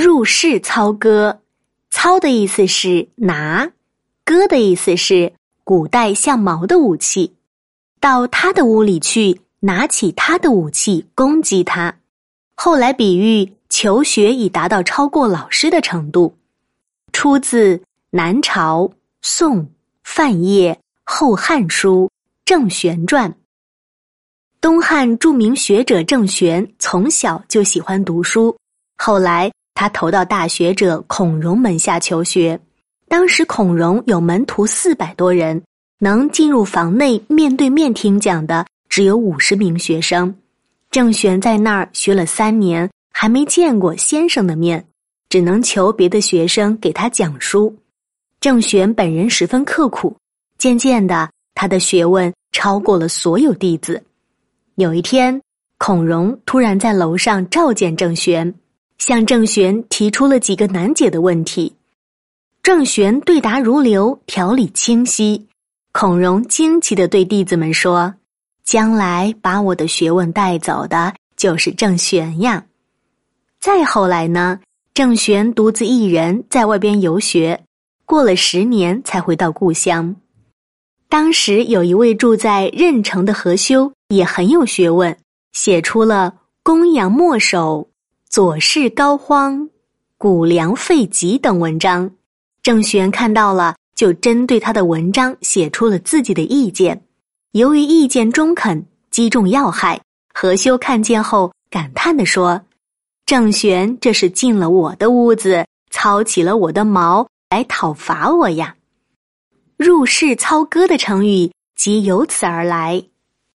入室操戈，操的意思是拿，戈的意思是古代像矛的武器。到他的屋里去，拿起他的武器攻击他。后来比喻求学已达到超过老师的程度。出自南朝宋范晔《后汉书·郑玄传》。东汉著名学者郑玄从小就喜欢读书，后来他投到大学者孔融门下求学。当时孔融有门徒四百多人，能进入房内面对面听讲的只有五十名学生。郑玄在那儿学了三年，还没见过先生的面，只能求别的学生给他讲书。郑玄本人十分刻苦，渐渐的，他的学问超过了所有弟子。有一天，孔融突然在楼上召见郑玄，向郑玄提出了几个难解的问题。郑玄对答如流，条理清晰。孔融惊奇的对弟子们说：“将来把我的学问带走的，就是郑玄呀。”再后来呢，郑玄独自一人在外边游学，过了十年才回到故乡。当时有一位住在任城的何修。也很有学问，写出了《公羊墨守》《左氏高荒》《谷梁废疾》等文章。郑玄看到了，就针对他的文章写出了自己的意见。由于意见中肯，击中要害，何修看见后感叹地说：“郑玄这是进了我的屋子，操起了我的毛来讨伐我呀！”入室操戈的成语即由此而来。